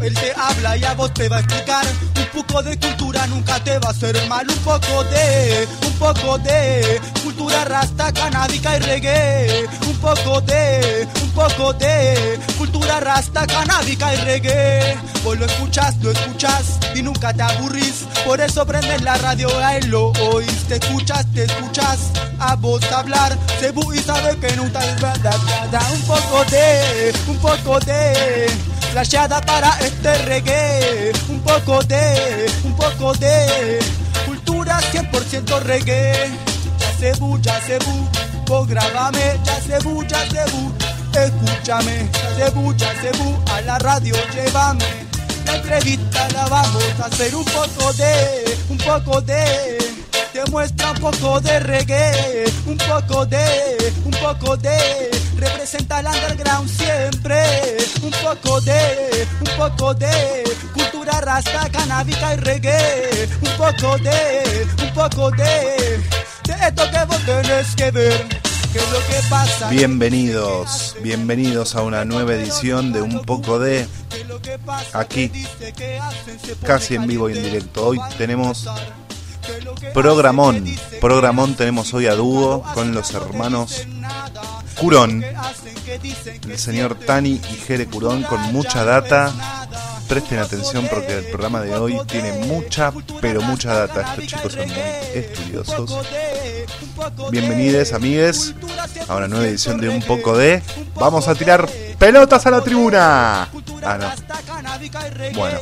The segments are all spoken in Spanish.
él te habla y a vos te va a explicar. Un poco de cultura nunca te va a hacer mal. Un poco de, un poco de cultura rasta, canábica y reggae. Un poco de, un poco de cultura rasta, canábica y reggae. Vos lo escuchas, lo escuchas y nunca te aburrís. Por eso prendes la radio a él lo oís. Te escuchas, te escuchas a vos hablar. Cebu y sabe que nunca es verdad. Un poco de, un poco de flasheada para este reggae. Un poco de, un poco de cultura 100% reggae. Ya cebu, ya cebu, vos grábame, ya cebu, ya cebu. Escúchame, ya cebu, ya cebu, a la radio llévame. La entrevista la vamos a hacer un poco de, un poco de. Te muestra un poco de reggae, un poco de, un poco de. Representa el underground siempre, un poco de, un poco de. Cultura rasta, canábica y reggae, un poco de, un poco de. De esto que vos tenés que ver. ¿Qué es lo que pasa? Bienvenidos, bienvenidos a una nueva edición de Un poco de aquí, casi en vivo y en directo. Hoy tenemos programón, programón tenemos hoy a dúo con los hermanos Curón, el señor Tani y Jere Curón con mucha data. Presten atención porque el programa de hoy tiene mucha, pero mucha data. Estos chicos son muy estudiosos. Bienvenidos, amigues, a una nueva edición de Un poco de. Vamos a tirar pelotas a la tribuna. Ah, no. Bueno,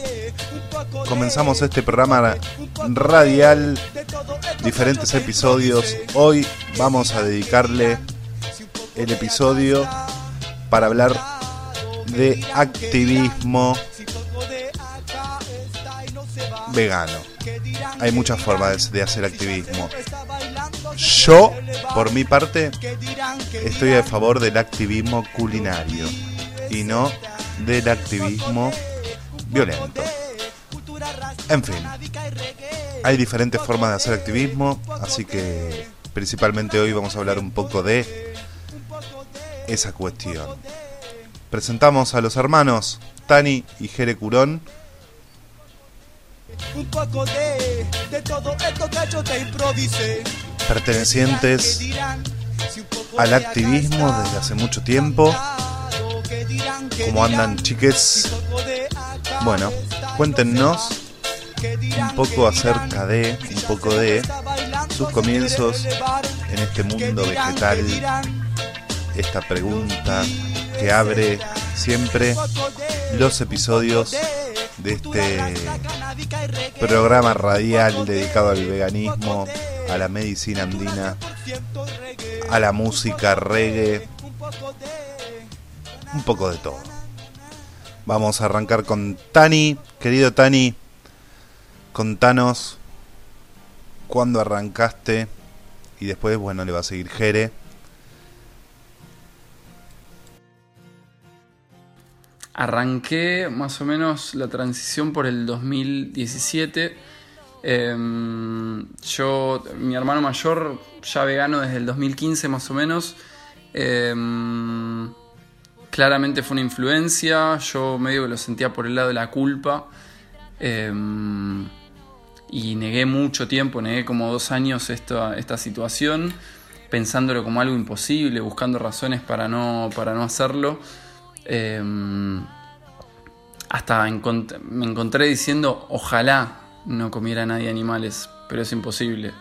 comenzamos este programa radial, diferentes episodios. Hoy vamos a dedicarle el episodio para hablar de activismo vegano. Hay muchas formas de hacer activismo. Yo, por mi parte, estoy a favor del activismo culinario y no del activismo violento. En fin, hay diferentes formas de hacer activismo, así que principalmente hoy vamos a hablar un poco de esa cuestión. Presentamos a los hermanos Tani y Jere Curón. Un poco de, de todo esto que yo te improvisé. pertenecientes al activismo desde hace mucho tiempo. ¿Cómo andan, chiques? Bueno, cuéntenos un poco acerca de, un poco de sus comienzos en este mundo vegetal. Esta pregunta que abre siempre los episodios de este programa radial dedicado al veganismo, a la medicina andina, a la música reggae, un poco de todo. Vamos a arrancar con Tani, querido Tani, contanos cuándo arrancaste y después, bueno, le va a seguir Jere. Arranqué más o menos la transición por el 2017. Em, yo, mi hermano mayor, ya vegano desde el 2015 más o menos. Em, claramente fue una influencia. Yo medio que lo sentía por el lado de la culpa. Em, y negué mucho tiempo, negué como dos años esta, esta situación, pensándolo como algo imposible, buscando razones para no, para no hacerlo. Em, hasta me encontré diciendo, ojalá no comiera nadie animales, pero es imposible.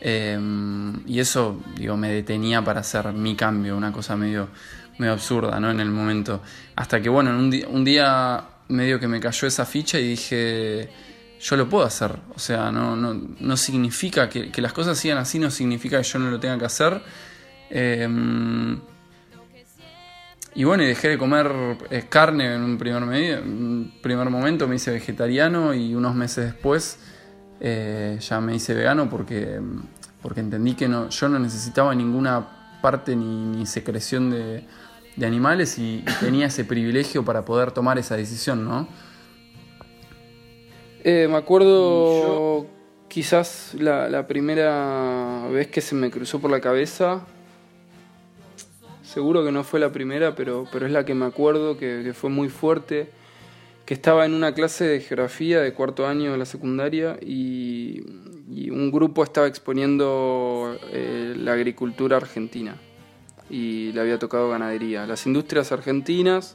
Em, y eso, digo, me detenía para hacer mi cambio, una cosa medio, medio absurda, ¿no? En el momento. Hasta que, bueno, en un, un día medio que me cayó esa ficha y dije, yo lo puedo hacer. O sea, no, no, no significa que, que las cosas sigan así, no significa que yo no lo tenga que hacer. Em, y bueno, y dejé de comer eh, carne en un primer, un primer momento, me hice vegetariano y unos meses después eh, ya me hice vegano porque, porque entendí que no, yo no necesitaba ninguna parte ni, ni secreción de, de animales y, y tenía ese privilegio para poder tomar esa decisión, ¿no? Eh, me acuerdo quizás la, primera vez que se me cruzó por la cabeza. Seguro que no fue la primera, pero, pero es la que me acuerdo que, fue muy fuerte. Que estaba en una clase de geografía de cuarto año de la secundaria y, un grupo estaba exponiendo eh, la agricultura argentina y le había tocado ganadería. Las industrias argentinas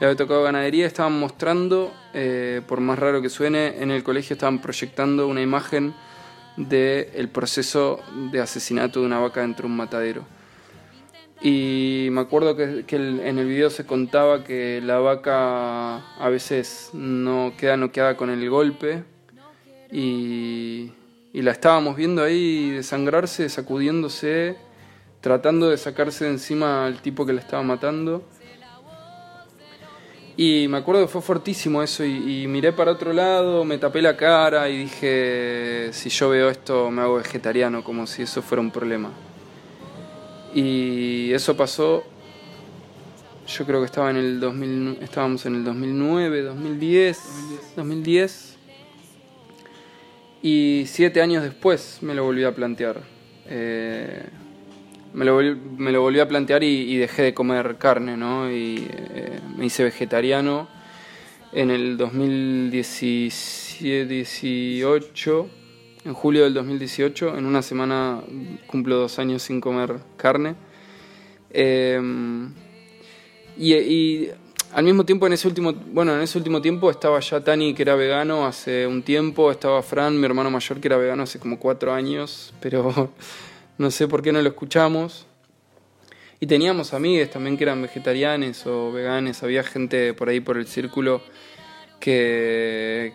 le había tocado ganadería, estaban mostrando, eh, por más raro que suene, en el colegio estaban proyectando una imagen del proceso de asesinato de una vaca dentro de un matadero. Y me acuerdo que, en el video se contaba que la vaca a veces no queda noqueada con el golpe y, y la estábamos viendo ahí desangrarse, sacudiéndose, tratando de sacarse de encima al tipo que la estaba matando. Y me acuerdo que fue fortísimo eso y, miré para otro lado, me tapé la cara y dije, si yo veo esto me hago vegetariano, como si eso fuera un problema. Y eso pasó, yo creo que estaba en el 2000, estábamos en el 2009, 2010, 2010. Y siete años después me lo volví a plantear. Eh, me lo, me lo volví a plantear y, dejé de comer carne, ¿no? Y eh, me hice vegetariano en el 2018, en julio del 2018, en una semana cumplo dos años sin comer carne. Em, y, al mismo tiempo en ese último, bueno, en ese último tiempo estaba ya Tani que era vegano hace un tiempo, estaba Fran, mi hermano mayor que era vegano hace como cuatro años, pero no sé por qué no lo escuchamos. Y teníamos amigues también que eran vegetarianes o veganes, había gente por ahí por el círculo que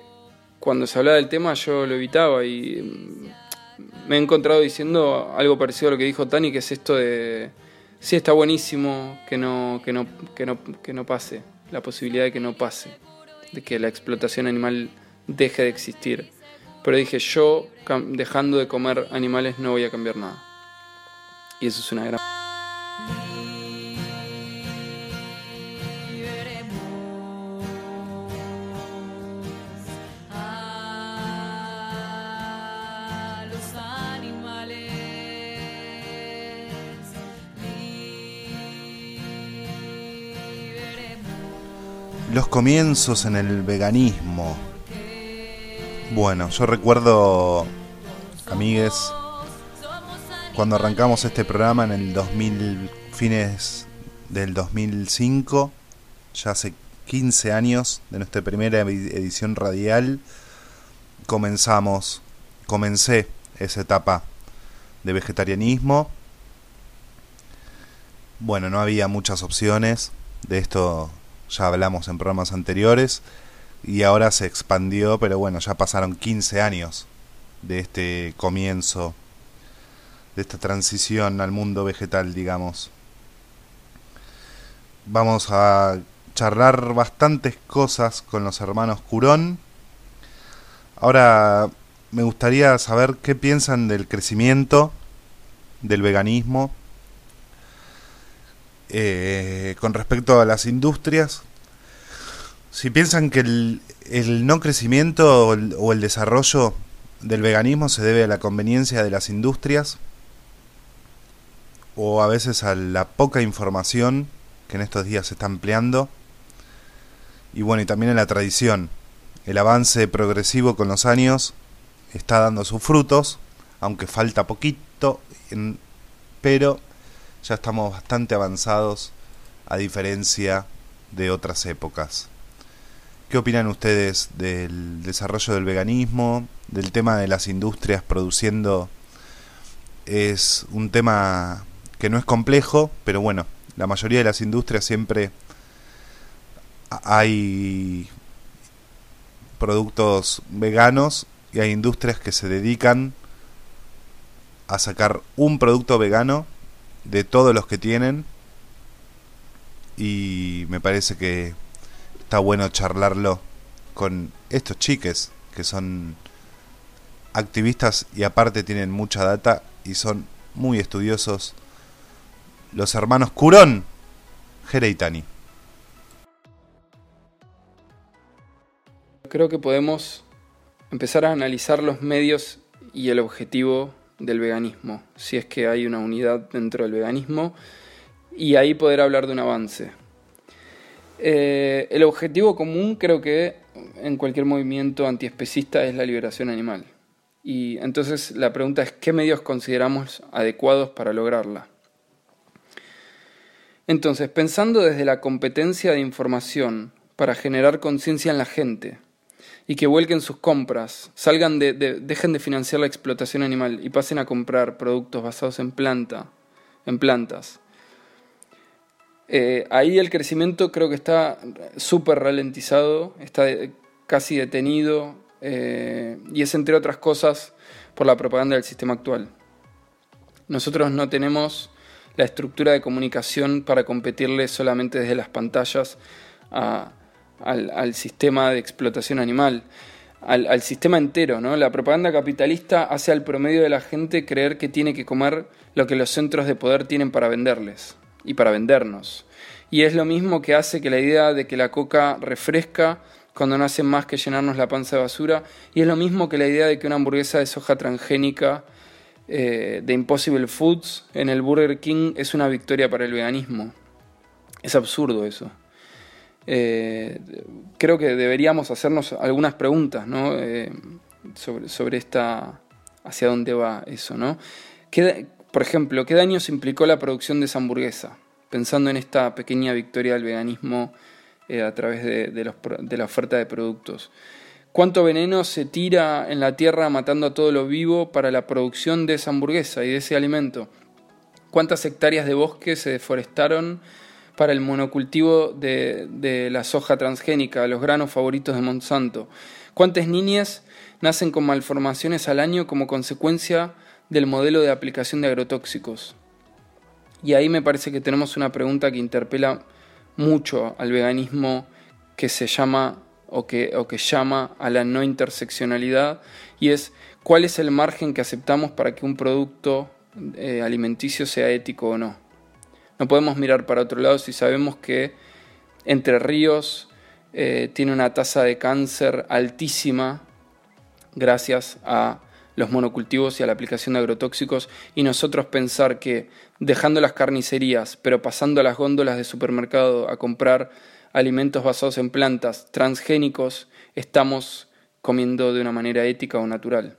cuando se hablaba del tema yo lo evitaba y mm, me he encontrado diciendo algo parecido a lo que dijo Tani, que es esto de sí está buenísimo que no, que no, que no, que no pase, la posibilidad de que no pase, de que la explotación animal deje de existir. Pero dije, yo dejando de comer animales no voy a cambiar nada. Y eso es una gran... comienzos en el veganismo. Bueno, yo recuerdo, amigues, cuando arrancamos este programa en el 2000, fines del 2005, ya hace 15 años de nuestra primera edición radial, comenzamos, comencé esa etapa de vegetarianismo. Bueno, no había muchas opciones, de esto ya hablamos en programas anteriores, y ahora se expandió, pero bueno, ya pasaron 15 años de este comienzo de esta transición al mundo vegetal, digamos. Vamos a charlar bastantes cosas con los hermanos Curón. Ahora me gustaría saber qué piensan del crecimiento del veganismo eh, con respecto a las industrias. Si piensan que el, el no crecimiento o el desarrollo del veganismo se debe a la conveniencia de las industrias o a veces a la poca información que en estos días se está empleando. Y bueno, y también a la tradición. El avance progresivo con los años está dando sus frutos, aunque falta poquito, pero ya estamos bastante avanzados a diferencia de otras épocas. ¿Qué opinan ustedes del desarrollo del veganismo, del tema de las industrias produciendo? Es un tema que no es complejo, pero bueno, la mayoría de las industrias siempre hay productos veganos y hay industrias que se dedican a sacar un producto vegano de todos los que tienen y me parece que está bueno charlarlo con estos chiques que son activistas y aparte tienen mucha data y son muy estudiosos los hermanos Curón, Jere y Tani. Creo que podemos empezar a analizar los medios y el objetivo del veganismo, si es que hay una unidad dentro del veganismo, y ahí poder hablar de un avance. Eh, el objetivo común creo que en cualquier movimiento antiespecista es la liberación animal. Y entonces la pregunta es, ¿qué medios consideramos adecuados para lograrla? Entonces, pensando desde la competencia de información para generar conciencia en la gente y que vuelquen sus compras, salgan de, dejen de financiar la explotación animal y pasen a comprar productos basados en planta, en plantas. Eh, ahí el crecimiento creo que está súper ralentizado, está casi detenido eh, y es entre otras cosas por la propaganda del sistema actual. Nosotros no tenemos la estructura de comunicación para competirle solamente desde las pantallas al, sistema de explotación animal, al, sistema entero. ¿no? La propaganda capitalista hace al promedio de la gente creer que tiene que comer lo que los centros de poder tienen para venderles y para vendernos. Y es lo mismo que hace que la idea de que la coca refresca cuando no hace más que llenarnos la panza de basura, y es lo mismo que la idea de que una hamburguesa de soja transgénica eh, de Impossible Foods en el Burger King es una victoria para el veganismo. Es absurdo eso. Eh, creo que deberíamos hacernos algunas preguntas ¿no? Eh, sobre, esta hacia dónde va eso. ¿no? por ejemplo, ¿qué daños implicó la producción de esa hamburguesa? Pensando en esta pequeña victoria del veganismo a través de, los, de la oferta de productos. ¿Cuánto veneno se tira en la tierra matando a todo lo vivo para la producción de esa hamburguesa y de ese alimento? ¿Cuántas hectáreas de bosque se deforestaron para el monocultivo de, la soja transgénica, los granos favoritos de Monsanto? ¿Cuántas niñas nacen con malformaciones al año como consecuencia del modelo de aplicación de agrotóxicos? Y ahí me parece que tenemos una pregunta que interpela mucho al veganismo que se llama o que, o que llama a la no interseccionalidad y es cuál es el margen que aceptamos para que un producto eh, alimenticio sea ético o no. No podemos mirar para otro lado si sabemos que Entre Ríos eh, tiene una tasa de cáncer altísima gracias a los monocultivos y a la aplicación de agrotóxicos y nosotros pensar que dejando las carnicerías pero pasando a las góndolas de supermercado a comprar alimentos basados en plantas transgénicos estamos comiendo de una manera ética o natural.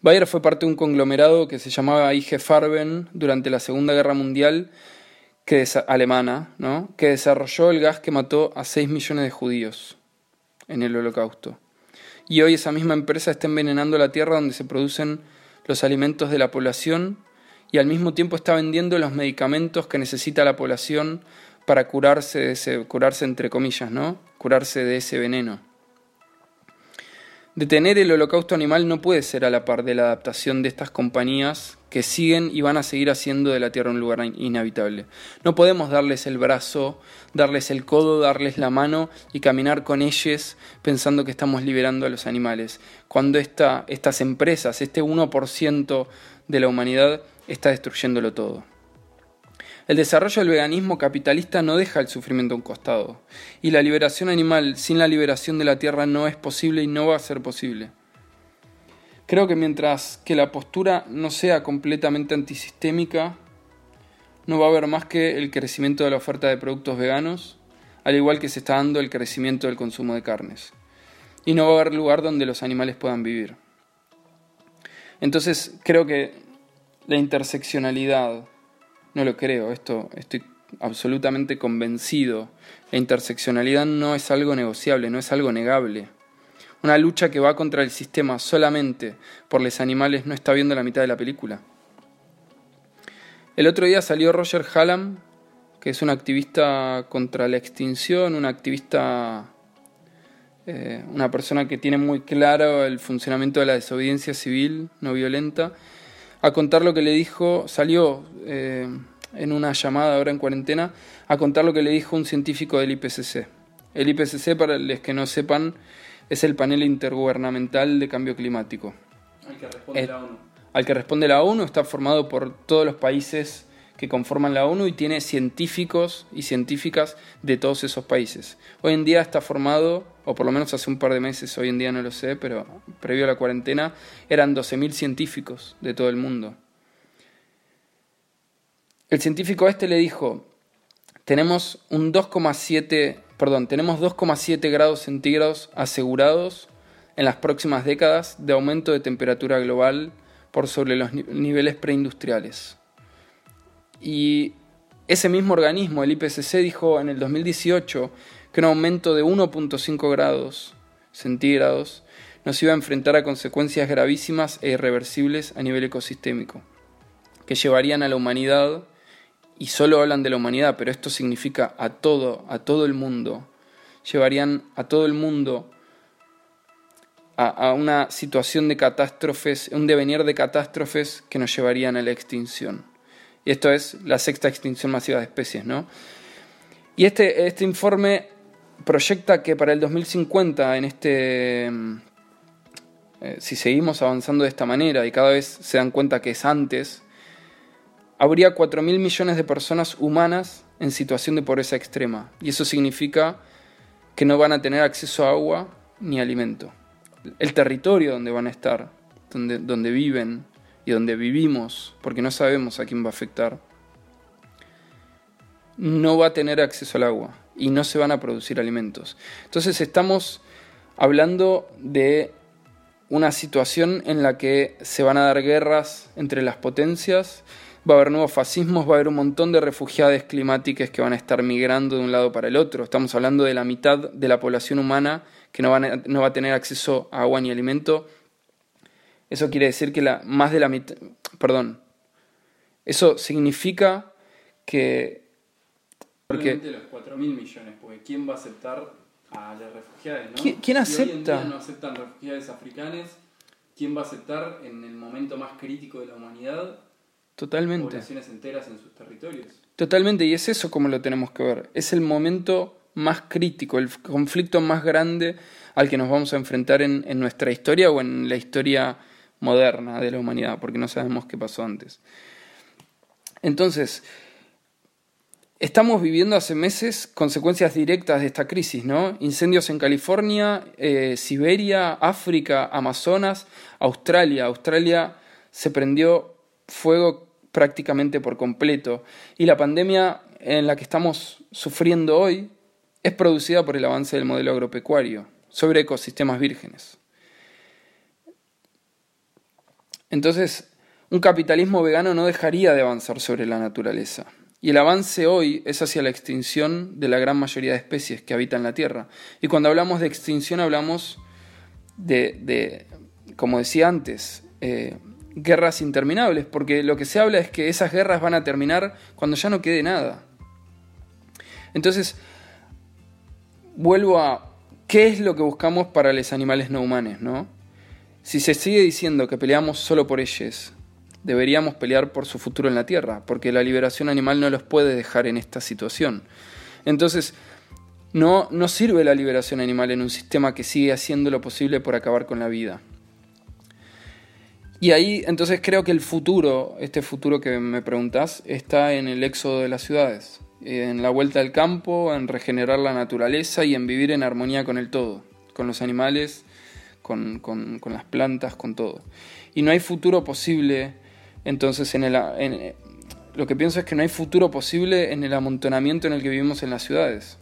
Bayer fue parte de un conglomerado que se llamaba IG Farben durante la Segunda Guerra Mundial que alemana, ¿no? que desarrolló el gas que mató a 6 millones de judíos en el holocausto. Y hoy esa misma empresa está envenenando la tierra donde se producen los alimentos de la población y al mismo tiempo está vendiendo los medicamentos que necesita la población para curarse, de ese, curarse entre comillas, ¿no? Curarse de ese veneno. Detener el holocausto animal no puede ser a la par de la adaptación de estas compañías que siguen y van a seguir haciendo de la Tierra un lugar inhabitable. No podemos darles el brazo, darles el codo, darles la mano y caminar con ellos pensando que estamos liberando a los animales, cuando esta, estas empresas, este 1% de la humanidad, está destruyéndolo todo. El desarrollo del veganismo capitalista no deja el sufrimiento a un costado, y la liberación animal sin la liberación de la tierra no es posible y no va a ser posible. Creo que mientras que la postura no sea completamente antisistémica, no va a haber más que el crecimiento de la oferta de productos veganos, al igual que se está dando el crecimiento del consumo de carnes. Y no va a haber lugar donde los animales puedan vivir. Entonces creo que la interseccionalidad, no lo creo, esto estoy absolutamente convencido. La interseccionalidad no es algo negociable, no es algo negable. Una lucha que va contra el sistema solamente por los animales no está viendo la mitad de la película. El otro día salió Roger Hallam, que es un activista contra la extinción, un activista, eh, una persona que tiene muy claro el funcionamiento de la desobediencia civil no violenta, a contar lo que le dijo, salió eh, en una llamada ahora en cuarentena, a contar lo que le dijo un científico del IPCC. El IPCC, para los que no sepan, es el panel intergubernamental de cambio climático. Al que responde la ONU. Al que responde la ONU está formado por todos los países que conforman la ONU y tiene científicos y científicas de todos esos países. Hoy en día está formado, o por lo menos hace un par de meses, hoy en día no lo sé, pero previo a la cuarentena, eran 12.000 científicos de todo el mundo. El científico este le dijo, tenemos un 2,7, perdón, tenemos 2,7 grados centígrados asegurados en las próximas décadas de aumento de temperatura global por sobre los niveles preindustriales. Y ese mismo organismo, el IPCC, dijo en el 2018 que un aumento de 1.5 grados centígrados nos iba a enfrentar a consecuencias gravísimas e irreversibles a nivel ecosistémico, que llevarían a la humanidad, y solo hablan de la humanidad, pero esto significa a todo, a todo el mundo, llevarían a todo el mundo a, a una situación de catástrofes, un devenir de catástrofes que nos llevarían a la extinción y esto es la sexta extinción masiva de especies. ¿no? Y este, este informe proyecta que para el 2050, en este, eh, si seguimos avanzando de esta manera y cada vez se dan cuenta que es antes, habría 4.000 millones de personas humanas en situación de pobreza extrema. Y eso significa que no van a tener acceso a agua ni alimento. El territorio donde van a estar, donde, donde viven, y donde vivimos, porque no sabemos a quién va a afectar, no va a tener acceso al agua y no se van a producir alimentos. Entonces estamos hablando de una situación en la que se van a dar guerras entre las potencias, va a haber nuevos fascismos, va a haber un montón de refugiados climáticos que van a estar migrando de un lado para el otro. Estamos hablando de la mitad de la población humana que no, no va a tener acceso a agua ni alimento eso quiere decir que la, más de la mitad, perdón, eso significa que... Porque, los 4.000 millones, porque ¿quién va a aceptar a los refugiados? ¿no? ¿Quién, acepta? Hoy en día no aceptan refugiados africanos, ¿quién va a aceptar en el momento más crítico de la humanidad Totalmente. poblaciones enteras en sus territorios? Totalmente, y es eso como lo tenemos que ver. Es el momento más crítico, el conflicto más grande al que nos vamos a enfrentar en, en nuestra historia o en la historia moderna de la humanidad, porque no sabemos qué pasó antes. Entonces, estamos viviendo hace meses consecuencias directas de esta crisis, ¿no? Incendios en California, eh, Siberia, África, Amazonas, Australia. Australia se prendió fuego prácticamente por completo. Y la pandemia en la que estamos sufriendo hoy es producida por el avance del modelo agropecuario sobre ecosistemas vírgenes. Entonces, un capitalismo vegano no dejaría de avanzar sobre la naturaleza. Y el avance hoy es hacia la extinción de la gran mayoría de especies que habitan la Tierra. Y cuando hablamos de extinción hablamos de, como decía antes, eh, guerras interminables, porque lo que se habla es que esas guerras van a terminar cuando ya no quede nada. Entonces, vuelvo a qué es lo que buscamos para los animales no humanos, ¿no? Si se sigue diciendo que peleamos solo por ellos, deberíamos pelear por su futuro en la Tierra, porque la liberación animal no los puede dejar en esta situación. Entonces, no, no sirve la liberación animal en un sistema que sigue haciendo lo posible por acabar con la vida. Y ahí entonces creo que el futuro, este futuro que me preguntas, está en el éxodo de las ciudades, en la vuelta al campo, en regenerar la naturaleza y en vivir en armonía con el todo, con los animales con, las plantas, con todo. Y no hay futuro posible, entonces, en el, lo que pienso es que no hay futuro posible en el amontonamiento en el que vivimos en las ciudades.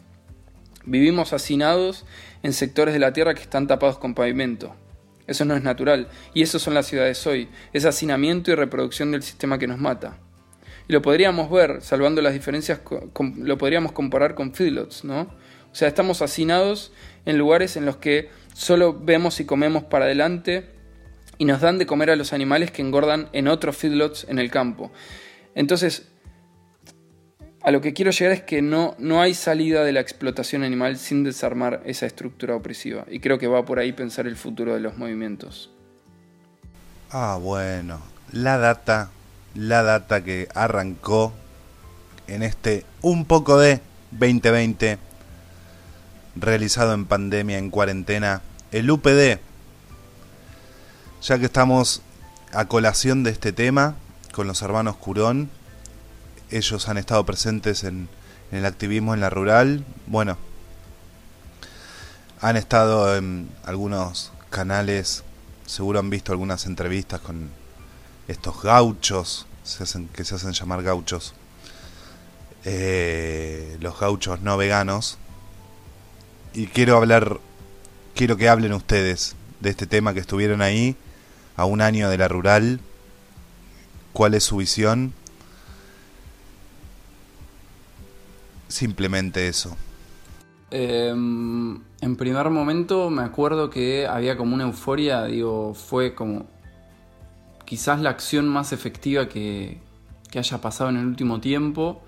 Vivimos hacinados en sectores de la tierra que están tapados con pavimento. Eso no es natural. Y eso son las ciudades hoy. Es hacinamiento y reproducción del sistema que nos mata. Y lo podríamos ver, salvando las diferencias, lo podríamos comparar con feedlots, ¿no? O sea, estamos hacinados en lugares en los que solo vemos y comemos para adelante y nos dan de comer a los animales que engordan en otros feedlots en el campo. Entonces, a lo que quiero llegar es que no, no hay salida de la explotación animal sin desarmar esa estructura opresiva. Y creo que va por ahí pensar el futuro de los movimientos. Ah, bueno. La data, la data que arrancó en este un poco de 2020 realizado en pandemia, en cuarentena, el UPD. Ya que estamos a colación de este tema con los hermanos Curón, ellos han estado presentes en, el activismo en la rural. Bueno, han estado en algunos canales, seguro han visto algunas entrevistas con estos gauchos, se hacen, que se hacen llamar gauchos, eh, los gauchos no veganos. Y quiero hablar, quiero que hablen ustedes de este tema que estuvieron ahí a un año de la rural. ¿Cuál es su visión? Simplemente eso. Em, en primer momento me acuerdo que había como una euforia, digo, fue como quizás la acción más efectiva que, que haya pasado en el último tiempo,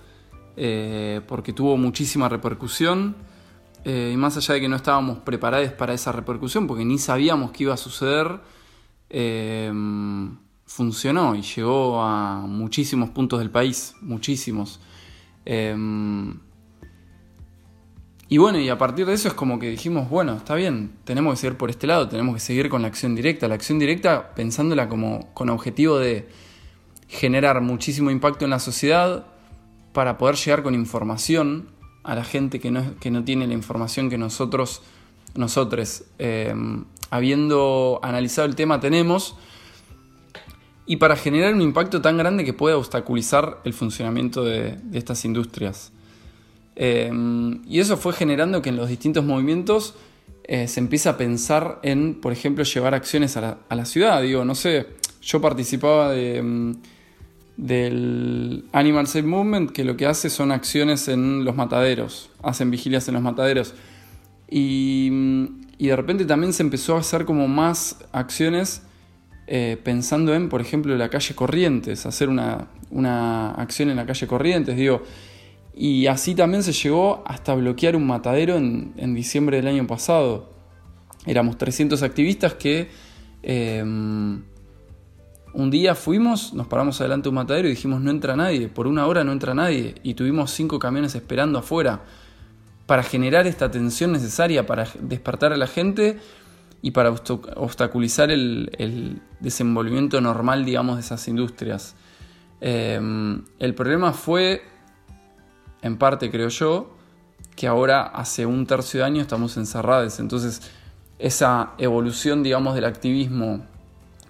eh, porque tuvo muchísima repercusión, eh, y más allá de que no estábamos preparados para esa repercusión, porque ni sabíamos qué iba a suceder, em, funcionó y llegó a muchísimos puntos del país, muchísimos. Em, y bueno, y a partir de eso es como que dijimos, bueno, está bien, tenemos que seguir por este lado, tenemos que seguir con la acción directa. La acción directa pensándola como con objetivo de generar muchísimo impacto en la sociedad para poder llegar con información a la gente que no, que no tiene la información que nosotros, nosotros, eh, habiendo analizado el tema, tenemos. Y para generar un impacto tan grande que pueda obstaculizar el funcionamiento de, estas industrias. Em, y eso fue generando que en los distintos movimientos eh, se empieza a pensar en, por ejemplo, llevar acciones a la, ciudad. Digo, no sé, yo participaba de, em, del Animal Safe Movement, que lo que hace son acciones en los mataderos, hacen vigilias en los mataderos. Y, de repente también se empezó a hacer como más acciones eh, pensando en, por ejemplo, la calle Corrientes, hacer una, una acción en la calle Corrientes. Digo, y así también se llegó hasta bloquear un matadero en, diciembre del año pasado. Éramos 300 activistas que em, un día fuimos, nos paramos adelante de un matadero y dijimos no entra nadie, por una hora no entra nadie y tuvimos cinco camiones esperando afuera para generar esta tensión necesaria, para despertar a la gente y para obstaculizar el, desenvolvimiento normal, digamos, de esas industrias. Em, el problema fue en parte creo yo, que ahora hace un tercio de año estamos encerrados. Entonces, esa evolución, digamos, del activismo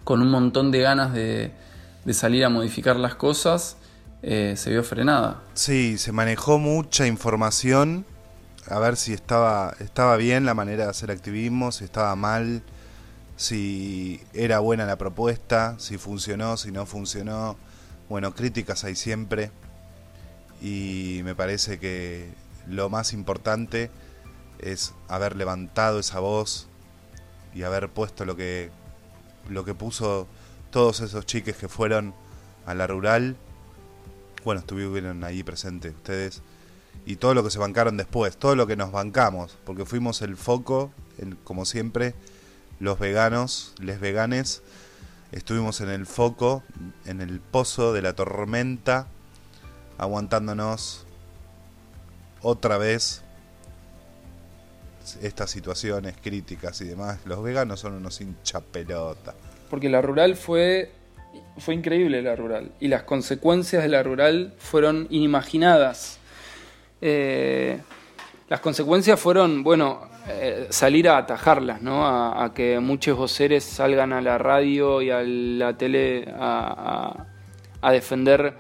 con un montón de ganas de, salir a modificar las cosas, eh, se vio frenada. Sí, se manejó mucha información, a ver si estaba, estaba bien la manera de hacer activismo, si estaba mal, si era buena la propuesta, si funcionó, si no funcionó. Bueno, críticas hay siempre y me parece que lo más importante es haber levantado esa voz y haber puesto lo que lo que puso todos esos chiques que fueron a la rural. Bueno estuvieron ahí presentes ustedes. Y todo lo que se bancaron después todo lo que nos bancamos porque fuimos el foco como siempre los veganos les veganes. Estuvimos en el foco en el pozo de la tormenta aguantándonos otra vez estas situaciones críticas y demás. Los veganos son unos hincha pelota. Porque la rural fue fue increíble la rural y las consecuencias de la rural fueron inimaginadas. Eh, las consecuencias fueron, bueno, eh, salir a atajarlas, ¿no? A, que muchos voceres salgan a la radio y a la tele a, a defender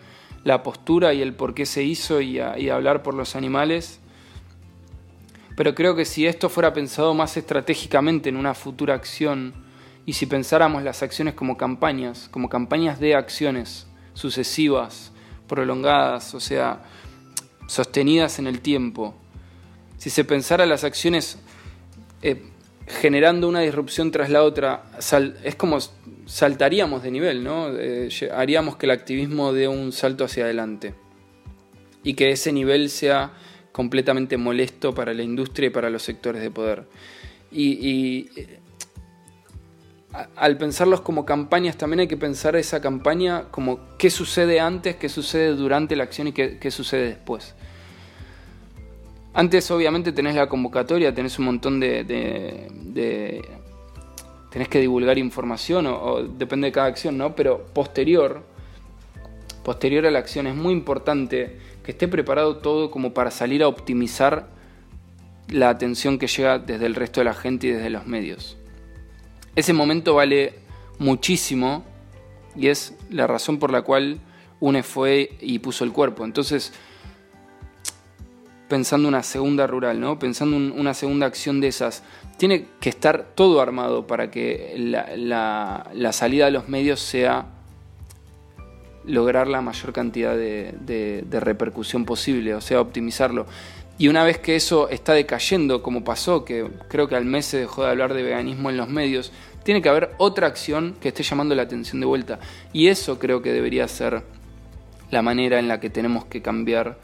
la postura y el por qué se hizo y, hablar por los animales. Pero creo que si esto fuera pensado más estratégicamente en una futura acción y si pensáramos las acciones como campañas, como campañas de acciones sucesivas, prolongadas, o sea, sostenidas en el tiempo, si se pensara las acciones eh, generando una disrupción tras la otra, es como saltaríamos de nivel, ¿no? Eh, haríamos que el activismo dé un salto hacia adelante y que ese nivel sea completamente molesto para la industria y para los sectores de poder. Y, eh, al pensarlos como campañas, también hay que pensar esa campaña como qué sucede antes, qué sucede durante la acción y qué sucede después. Antes obviamente tenés la convocatoria, tenés un montón de... tenés que divulgar información o, depende de cada acción, ¿no? Pero posterior, posterior a la acción es muy importante esté preparado todo como para salir a optimizar la atención que llega desde el resto de la gente y desde los medios. Ese momento vale muchísimo y es la razón por la cual UNE fue y puso el cuerpo. Entonces, pensando una segunda rural, ¿no? Pensando una segunda acción de esas, tiene que estar todo armado para que la, salida a los medios sea lograr la mayor cantidad de, repercusión posible, o sea, optimizarlo. Y una vez que eso está decayendo, como pasó, que creo que al mes se dejó de hablar de veganismo en los medios, tiene que haber otra acción que esté llamando la atención de vuelta. Y eso creo que debería ser la manera en la que tenemos que cambiar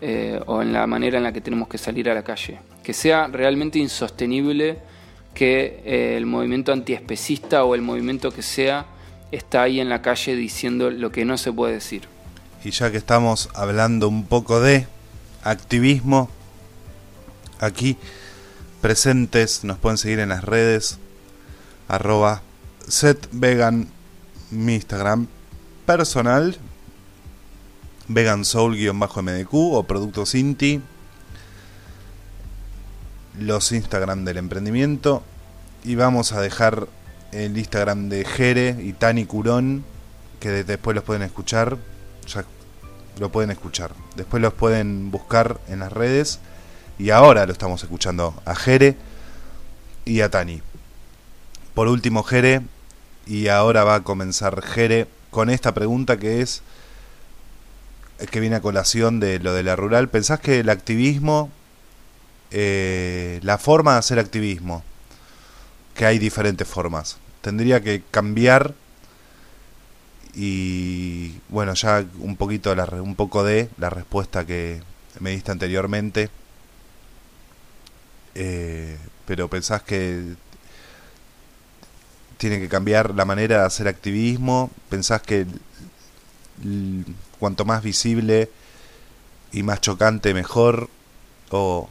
eh, o en la manera en la que tenemos que salir a la calle. Que sea realmente insostenible que eh, el movimiento antiespecista o el movimiento que sea está ahí en la calle diciendo lo que no se puede decir. Y ya que estamos hablando un poco de activismo, aquí presentes nos pueden seguir en las redes arroba setvegan mi Instagram personal Vegan Soul-MDQ o Productos Inti, los Instagram del emprendimiento y vamos a dejar el Instagram de Jere y Tani Curón, que después los pueden escuchar, ya lo pueden escuchar, después los pueden buscar en las redes y ahora lo estamos escuchando a Jere y a Tani. Por último Jere y ahora va a comenzar Jere con esta pregunta que es que viene a colación de lo de la rural, ¿pensás que el activismo, eh, la forma de hacer activismo, que hay diferentes formas, tendría que cambiar y bueno, ya un poquito la, un poco de la respuesta que me diste anteriormente, eh, pero pensás que tiene que cambiar la manera de hacer activismo, pensás que cuanto más visible y más chocante mejor? ¿O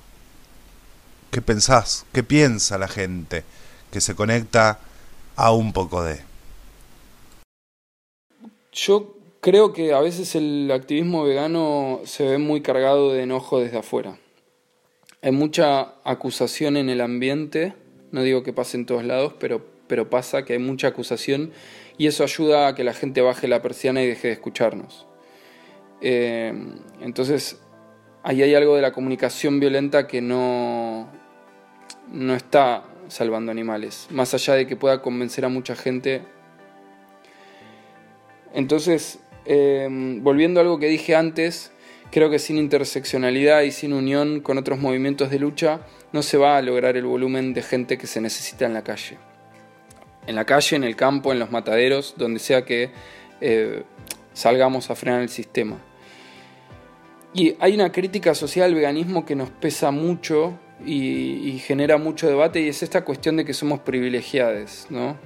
qué pensás? ¿Qué piensa la gente que se conecta a un poco de? Yo creo que a veces el activismo vegano se ve muy cargado de enojo desde afuera. Hay mucha acusación en el ambiente, no digo que pase en todos lados, pero, pero pasa que hay mucha acusación y eso ayuda a que la gente baje la persiana y deje de escucharnos. Eh, entonces, ahí hay algo de la comunicación violenta que no, no está salvando animales, más allá de que pueda convencer a mucha gente. Entonces, eh, volviendo a algo que dije antes, creo que sin interseccionalidad y sin unión con otros movimientos de lucha, no se va a lograr el volumen de gente que se necesita en la calle. En la calle, en el campo, en los mataderos, donde sea que eh, salgamos a frenar el sistema. Y hay una crítica social al veganismo que nos pesa mucho y, genera mucho debate y es esta cuestión de que somos privilegiados, ¿no?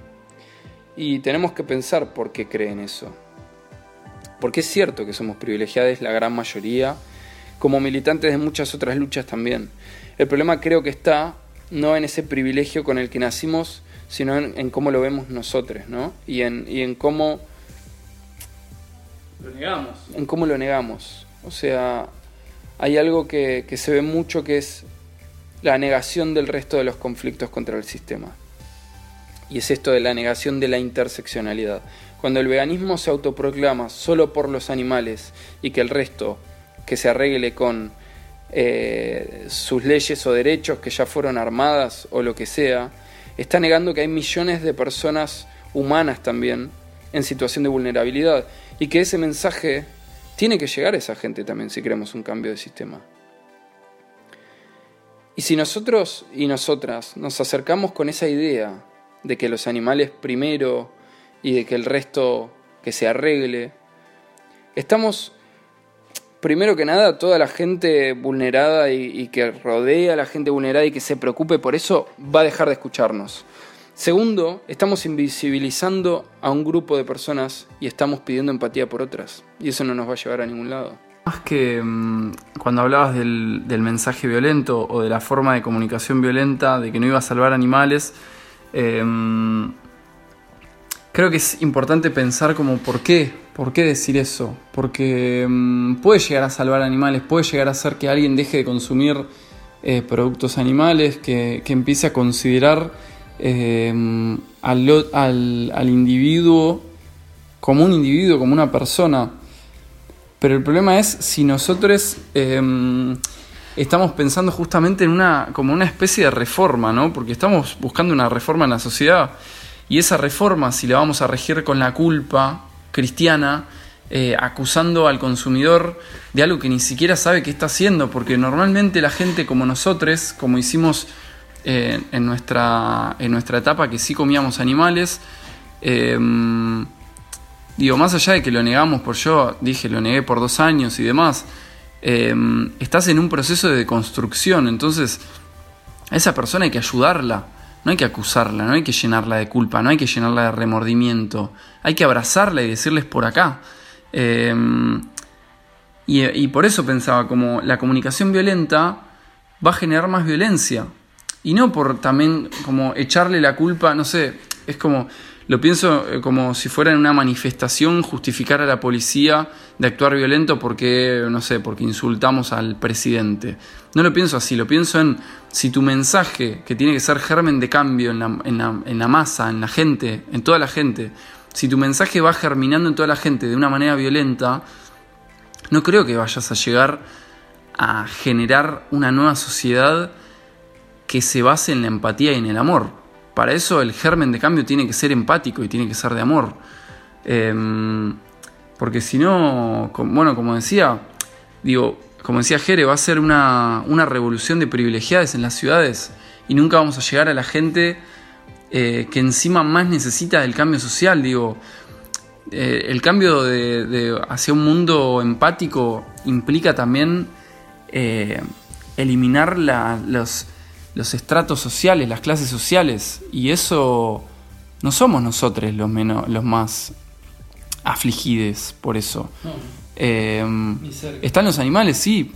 Y tenemos que pensar por qué creen eso. Porque es cierto que somos privilegiados la gran mayoría, como militantes de muchas otras luchas también. El problema creo que está no en ese privilegio con el que nacimos, sino en, cómo lo vemos nosotros, ¿no? Y en, y en cómo... Lo negamos. En cómo lo negamos. O sea, hay algo que, se ve mucho que es la negación del resto de los conflictos contra el sistema. Y es esto de la negación de la interseccionalidad. Cuando el veganismo se autoproclama solo por los animales y que el resto que se arregle con eh, sus leyes o derechos que ya fueron armadas o lo que sea, está negando que hay millones de personas humanas también en situación de vulnerabilidad y que ese mensaje tiene que llegar a esa gente también si queremos un cambio de sistema. Y si nosotros y nosotras nos acercamos con esa idea de que los animales primero y de que el resto que se arregle, estamos primero que nada toda la gente vulnerada y, y, que rodea a la gente vulnerada y que se preocupe por eso va a dejar de escucharnos. Segundo, estamos invisibilizando a un grupo de personas y estamos pidiendo empatía por otras. Y eso no nos va a llevar a ningún lado. Más que mm, cuando hablabas del, mensaje violento o de la forma de comunicación violenta, de que no iba a salvar animales, em, creo que es importante pensar como por qué, por qué decir eso, porque mm, puede llegar a salvar animales, puede llegar a hacer que alguien deje de consumir eh, productos animales, que, empiece a considerar al, al, individuo como un individuo, como una persona. Pero el problema es si nosotros em, estamos pensando justamente en una, como una especie de reforma, ¿no? Porque estamos buscando una reforma en la sociedad y esa reforma, si la vamos a regir con la culpa cristiana, eh, acusando al consumidor de algo que ni siquiera sabe qué está haciendo, porque normalmente la gente como nosotros, como hicimos eh, en, nuestra, en nuestra etapa que sí comíamos animales, em, digo, más allá de que lo negamos por yo, dije, lo negué por dos años y demás, em, estás en un proceso de deconstrucción, entonces a esa persona hay que ayudarla. No hay que acusarla, no hay que llenarla de culpa, no hay que llenarla de remordimiento. Hay que abrazarla y decirles por acá. Em, y, por eso pensaba, como la comunicación violenta va a generar más violencia. Y no por también como echarle la culpa, no sé, es como lo pienso eh, como si fuera en una manifestación justificar a la policía de actuar violento porque, no sé, porque insultamos al presidente. No lo pienso así, lo pienso en si tu mensaje, que tiene que ser germen de cambio en la, masa, en la gente, en toda la gente, si tu mensaje va germinando en toda la gente de una manera violenta, no creo que vayas a llegar a generar una nueva sociedad que se base en la empatía y en el amor. Para eso el germen de cambio tiene que ser empático y tiene que ser de amor. Em, porque si no, bueno, como decía, digo, como decía Jere, va a ser una, revolución de privilegiados en las ciudades y nunca vamos a llegar a la gente eh, que encima más necesita del cambio social. Digo, eh, el cambio de, hacia un mundo empático implica también eh, eliminar los, los estratos sociales, las clases sociales, y eso no somos nosotros los, menos, los más afligidos por eso. Eh, están los animales, sí,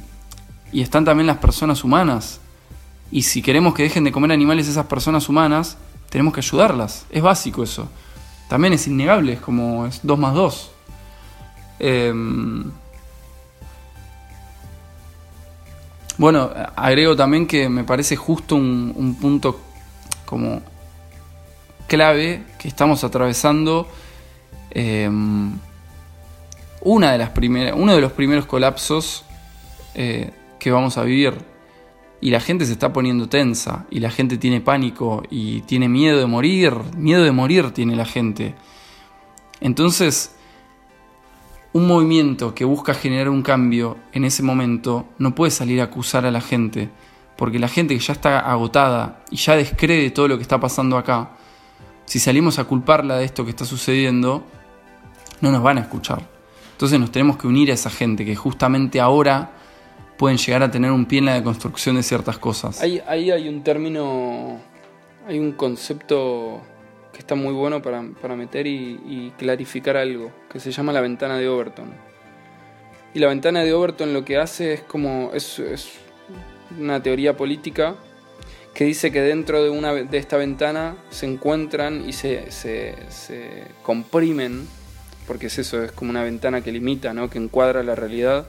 y están también las personas humanas. Y si queremos que dejen de comer animales esas personas humanas, tenemos que ayudarlas. Es básico eso. También es innegable, es como es 2 más 2. Bueno, agrego también que me parece justo un, punto como clave que estamos atravesando eh, una de las primeras, uno de los primeros colapsos eh, que vamos a vivir. Y la gente se está poniendo tensa, y la gente tiene pánico, y tiene miedo de morir, miedo de morir tiene la gente. Entonces, un movimiento que busca generar un cambio en ese momento no puede salir a acusar a la gente, porque la gente que ya está agotada y ya descree todo lo que está pasando acá, si salimos a culparla de esto que está sucediendo, no nos van a escuchar. Entonces nos tenemos que unir a esa gente que justamente ahora pueden llegar a tener un pie en la deconstrucción de ciertas cosas. Ahí hay un término, hay un concepto que está muy bueno para, meter y, clarificar algo, que se llama la ventana de Overton. Y la ventana de Overton lo que hace es como, es, una teoría política que dice que dentro de, una, de esta ventana se encuentran y se, se, comprimen, porque es eso, es como una ventana que limita, ¿no? que encuadra la realidad,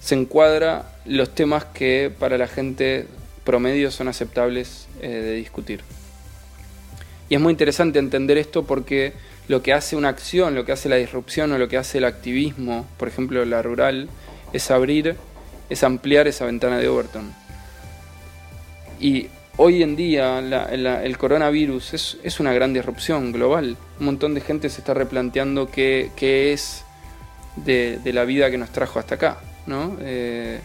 se encuadra los temas que para la gente promedio son aceptables eh, de discutir. Y es muy interesante entender esto porque lo que hace una acción, lo que hace la disrupción o lo que hace el activismo, por ejemplo la rural, es abrir, es ampliar esa ventana de Overton. Y hoy en día el coronavirus es, una gran disrupción global. Un montón de gente se está replanteando qué, es de, la vida que nos trajo hasta acá. ¿no? Eh,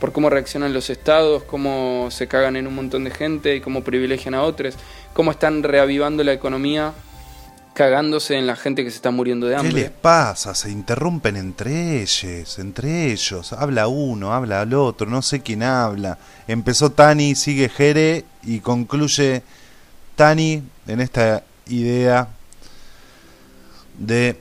por cómo reaccionan los estados, cómo se cagan en un montón de gente y cómo privilegian a otros, cómo están reavivando la economía cagándose en la gente que se está muriendo de hambre. ¿Qué les pasa? Se interrumpen entre ellos, entre ellos. Habla uno, habla al otro, no sé quién habla. Empezó Tani, sigue Jere y concluye Tani en esta idea de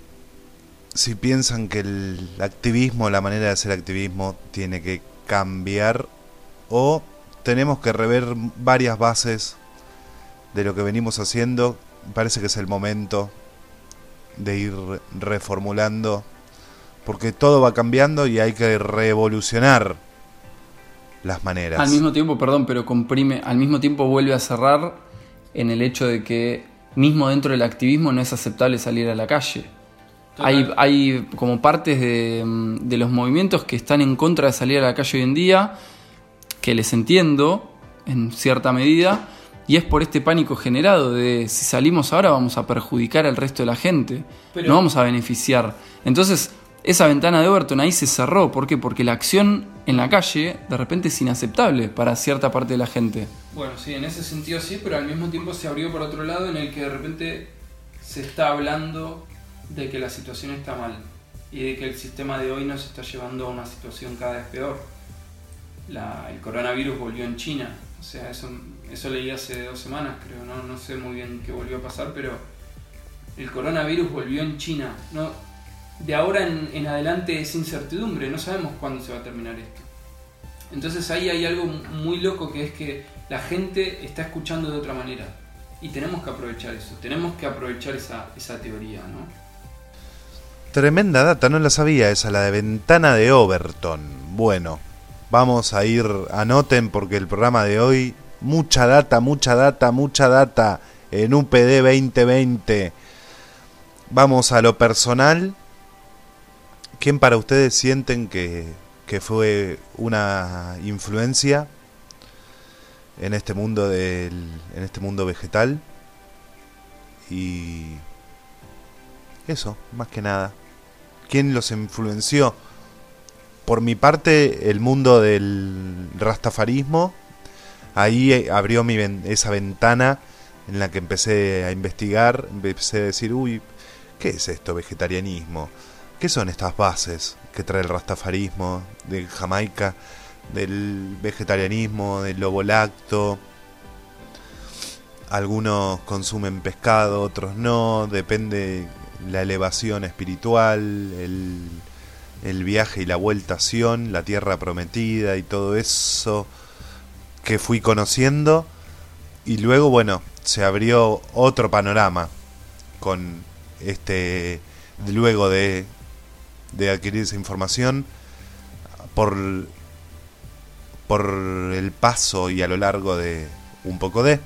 si piensan que el activismo, la manera de hacer activismo tiene que cambiar o tenemos que rever varias bases de lo que venimos haciendo. Parece que es el momento de ir reformulando, porque todo va cambiando y hay que revolucionar las maneras. Al mismo tiempo, perdón, pero comprime, al mismo tiempo vuelve a cerrar en el hecho de que mismo dentro del activismo no es aceptable salir a la calle. Hay, hay, como partes de, de, los movimientos que están en contra de salir a la calle hoy en día, que les entiendo en cierta medida, y es por este pánico generado de si salimos ahora vamos a perjudicar al resto de la gente, no vamos a beneficiar. Entonces, esa ventana de Overton ahí se cerró. ¿Por qué? Porque la acción en la calle de repente es inaceptable para cierta parte de la gente. Bueno, sí, en ese sentido sí, pero al mismo tiempo se abrió por otro lado en el que de repente se está hablando de que la situación está mal y de que el sistema de hoy nos está llevando a una situación cada vez peor. el coronavirus volvió en China, o sea, eso, eso leí hace dos semanas, creo, no, no sé muy bien qué volvió a pasar, pero el coronavirus volvió en China. No, de ahora en, adelante es incertidumbre, no sabemos cuándo se va a terminar esto. Entonces ahí hay algo muy loco que es que la gente está escuchando de otra manera. Y tenemos que aprovechar eso, tenemos que aprovechar esa, esa teoría, ¿no? Tremenda data, no la sabía esa, la de ventana de Overton. Bueno, vamos a ir, anoten porque el programa de hoy, mucha data, mucha data, mucha data en UPD 2020. Vamos a lo personal. ¿Quién para ustedes sienten que, que fue una influencia en este mundo del, en este mundo vegetal? Y eso, más que nada. ¿Quién los influenció? por mi parte, el mundo del rastafarismo, ahí eh, abrió mi esa ventana en la que empecé a investigar, empecé a decir, uy, ¿qué es esto, vegetarianismo? ¿Qué son estas bases que trae el rastafarismo de Jamaica, del vegetarianismo, del lobo lacto? Algunos consumen pescado, otros no, depende la elevación espiritual, el el viaje y la vuelta a Sion, la tierra prometida y todo eso que fui conociendo. Y luego, bueno, se abrió otro panorama con este, luego de, de adquirir esa información, por, por el paso y a lo largo de un poco de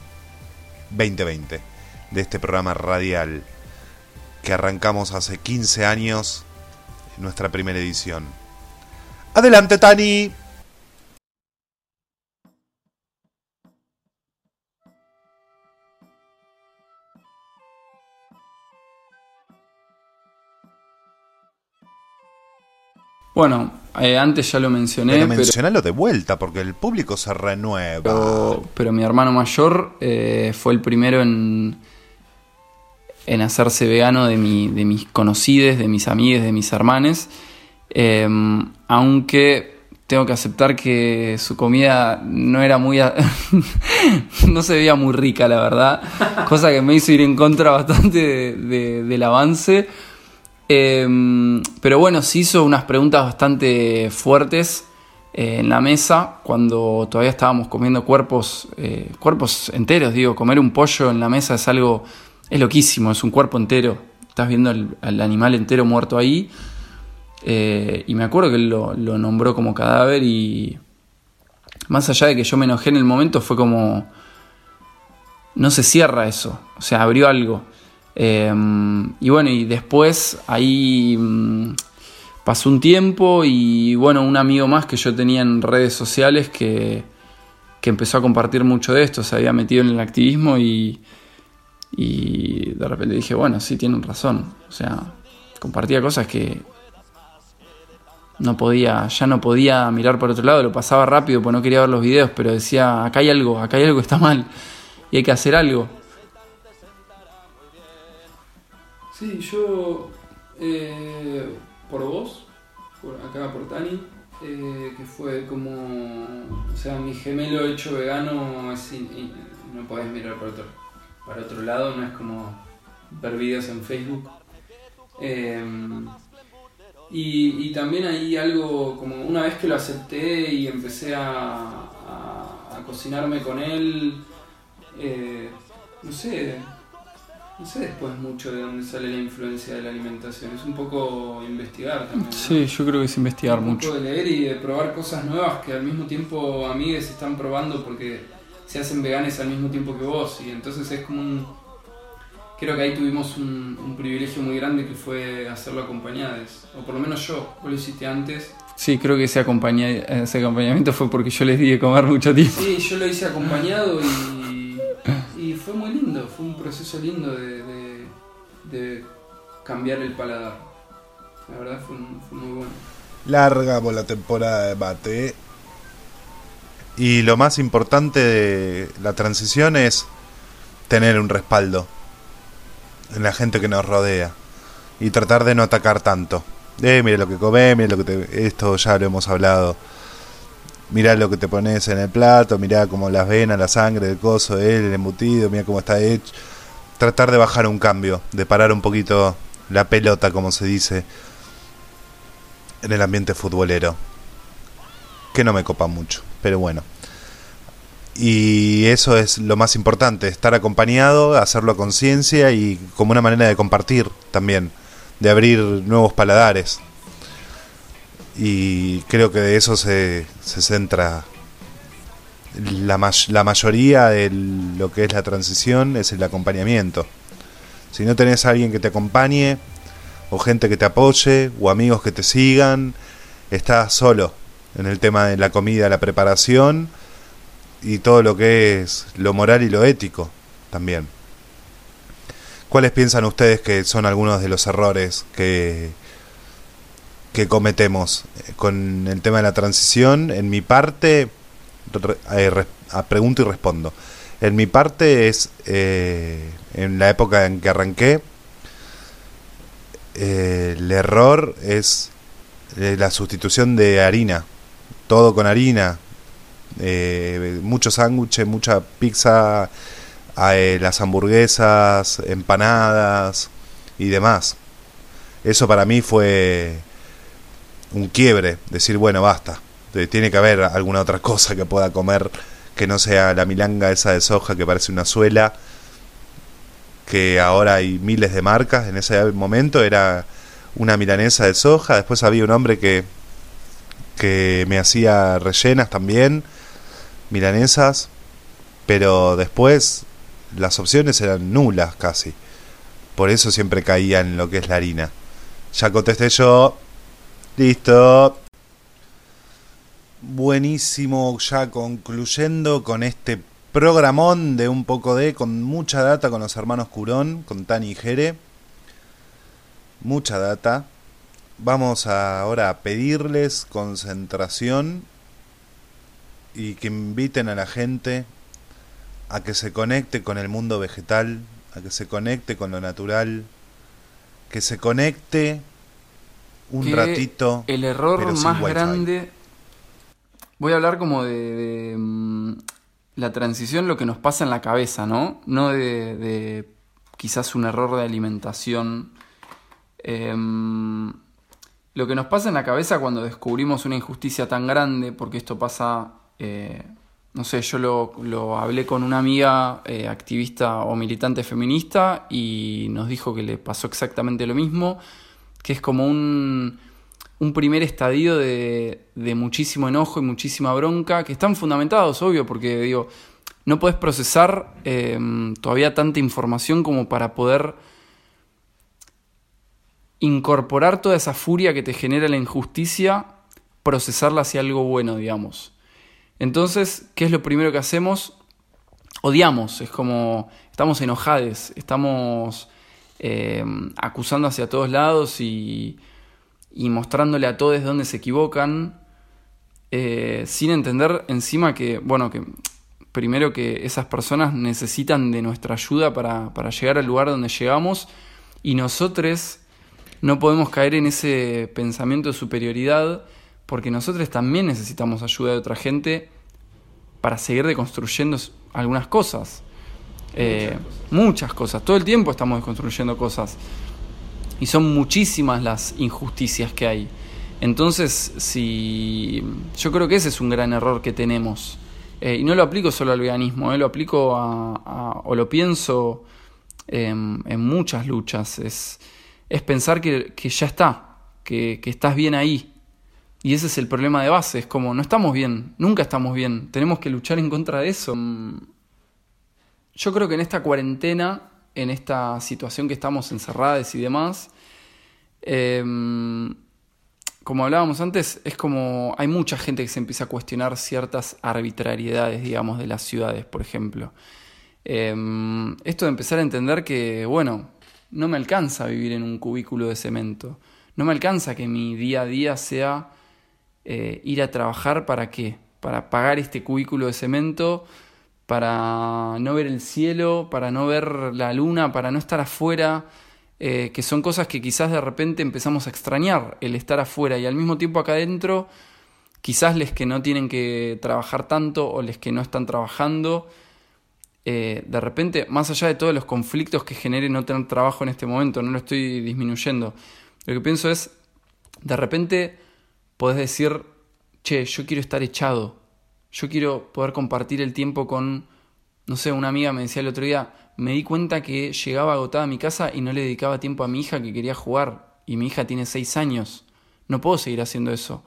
2020, de este programa radial que arrancamos hace 15 años nuestra primera edición. Adelante, Tani. Bueno, eh, antes ya lo mencioné. Pero mencionalo de vuelta, porque el público se renueva. Pero, mi hermano mayor eh, fue el primero en, en hacerse vegano de, mi, de mis conocidos, de mis amigos, de mis hermanes. Em, aunque tengo que aceptar que su comida no era muy... no se veía muy rica, la verdad. Cosa que me hizo ir en contra bastante del avance. Em, pero bueno, se hizo unas preguntas bastante fuertes eh, en la mesa cuando todavía estábamos comiendo cuerpos, eh, cuerpos enteros. Digo, comer un pollo en la mesa es algo es loquísimo, es un cuerpo entero. Estás viendo al, animal entero muerto ahí. Eh, y me acuerdo que él lo, nombró como cadáver y más allá de que yo me enojé en el momento fue como... No se cierra eso, o sea, abrió algo. Eh, y bueno, y después ahí mm, pasó un tiempo y bueno, un amigo más que yo tenía en redes sociales que, que empezó a compartir mucho de esto, se había metido en el activismo y, y de repente dije, bueno, sí, tienen razón. O sea, compartía cosas que no podía, ya no podía mirar por otro lado, lo pasaba rápido porque no quería ver los videos, pero decía, acá hay algo, acá hay algo que está mal y hay que hacer algo. Sí, yo, eh, por vos, por acá por Tani, eh, que fue como, o sea, mi gemelo hecho vegano, no podés mirar por otro para otro lado, no es como ver videos en Facebook. Em, y, también hay algo, como una vez que lo acepté y empecé a, cocinarme con él, eh, no sé, No sé después mucho de dónde sale la influencia de la alimentación, es un poco investigar también. Sí, yo creo que es investigar un mucho. poco de leer y de probar cosas nuevas que al mismo tiempo amigues están probando porque se hacen veganes al mismo tiempo que vos y entonces es como un... Creo que ahí tuvimos un, un privilegio muy grande que fue hacerlo acompañados, o por lo menos yo, vos lo hiciste antes. Sí, creo que ese, acompaña- ese acompañamiento fue porque yo les di de comer mucho tiempo. Sí, yo lo hice acompañado y fue muy lindo, fue un proceso lindo de, de- cambiar el paladar. La verdad fue, muy bueno. Largamos la temporada de mate. Y lo más importante de la transición es tener un respaldo en la gente que nos rodea. Y tratar de no atacar tanto. Eh, mira lo que comés, mira lo que te... Esto ya lo hemos hablado. Mirá lo que te pones en el plato, mirá como las venas, la sangre, el coso, el embutido, mira cómo está hecho. Tratar de bajar un cambio, de parar un poquito la pelota, como se dice, en el ambiente futbolero. Que no me copa mucho, pero bueno. Y eso es lo más importante, estar acompañado, hacerlo a conciencia y como una manera de compartir también, de abrir nuevos paladares. Y creo que de eso se, se centra la, may- la mayoría de lo que es la transición, es el acompañamiento. Si no tenés a alguien que te acompañe, o gente que te apoye, o amigos que te sigan, estás solo en el tema de la comida, la preparación y todo lo que es lo moral y lo ético también. ¿Cuáles piensan ustedes que son algunos de los errores que, que cometemos eh, con el tema de la transición? En mi parte, eh, re- a pregunto y respondo. En mi parte es eh, en la época en que arranqué, el error es la sustitución de harina. Todo con harina. Mucho sándwich, mucha pizza, las hamburguesas, empanadas y demás. Eso para mí fue un quiebre. Decir, bueno, basta. Eh, Tiene que haber alguna otra cosa que pueda comer que no sea la milanga esa de soja que parece una suela que ahora hay miles de marcas. En ese momento era una milanesa de soja. Después había un hombre que, que me hacía rellenas también, milanesas. Pero después las opciones eran nulas casi. Por eso siempre caía en lo que es la harina. Ya contesté yo. Listo. Buenísimo, ya concluyendo con este programón de un poco de, con mucha data con los hermanos Curón, con Tani y Jere. Mucha data. Vamos ahora a pedirles concentración y que inviten a la gente a que se conecte con el mundo vegetal, a que se conecte con lo natural, que se conecte un Que ratito. El error más grande. Voy a hablar como de, de, mm, la transición, lo que nos pasa en la cabeza, ¿no? No de, de quizás un error de alimentación. Em, lo que nos pasa en la cabeza cuando descubrimos una injusticia tan grande, porque esto pasa, eh, no sé, yo lo, lo hablé con una amiga eh, activista o militante feminista y nos dijo que le pasó exactamente lo mismo, que es como un, un primer estadio de, de muchísimo enojo y muchísima bronca, que están fundamentados, obvio, porque digo, no puedes procesar eh, todavía tanta información como para poder incorporar toda esa furia que te genera la injusticia, procesarla hacia algo bueno, digamos. Entonces, ¿qué es lo primero que hacemos? Odiamos, es como estamos enojados, estamos eh, acusando hacia todos lados y, mostrándole a todos dónde se equivocan, eh, sin entender encima que, bueno, que primero que esas personas necesitan de nuestra ayuda para, para llegar al lugar donde llegamos y nosotros no podemos caer en ese pensamiento de superioridad porque nosotros también necesitamos ayuda de otra gente para seguir deconstruyendo algunas cosas. Eh, muchas cosas. Todo el tiempo estamos desconstruyendo cosas. Y son muchísimas las injusticias que hay. Entonces, si. Yo creo que ese es un gran error que tenemos. Eh, y no lo aplico solo al veganismo, eh, lo aplico a, o lo pienso em, en muchas luchas. Es, es pensar que, ya está, que, que estás bien ahí. Y ese es el problema de base, es como no estamos bien, nunca estamos bien, tenemos que luchar en contra de eso. Yo creo que en esta cuarentena, en esta situación que estamos encerradas y demás, em, como hablábamos antes, es como hay mucha gente que se empieza a cuestionar ciertas arbitrariedades, digamos, de las ciudades, por ejemplo. Em, esto de empezar a entender que, bueno, no me alcanza vivir en un cubículo de cemento. No me alcanza que mi día a día sea eh, ir a trabajar para qué? Para pagar este cubículo de cemento, para no ver el cielo, para no ver la luna, para no estar afuera, eh, que son cosas que quizás de repente empezamos a extrañar, el estar afuera. Y al mismo tiempo acá adentro, quizás les que no tienen que trabajar tanto o les que no están trabajando, eh, de repente, más allá de todos los conflictos que genere no tener trabajo en este momento, no lo estoy disminuyendo, lo que pienso es, de repente podés decir, che, yo quiero estar echado, yo quiero poder compartir el tiempo con, no sé, una amiga me decía el otro día, me di cuenta que llegaba agotada a mi casa y no le dedicaba tiempo a mi hija que quería jugar. Y mi hija tiene seis años. No puedo seguir haciendo eso.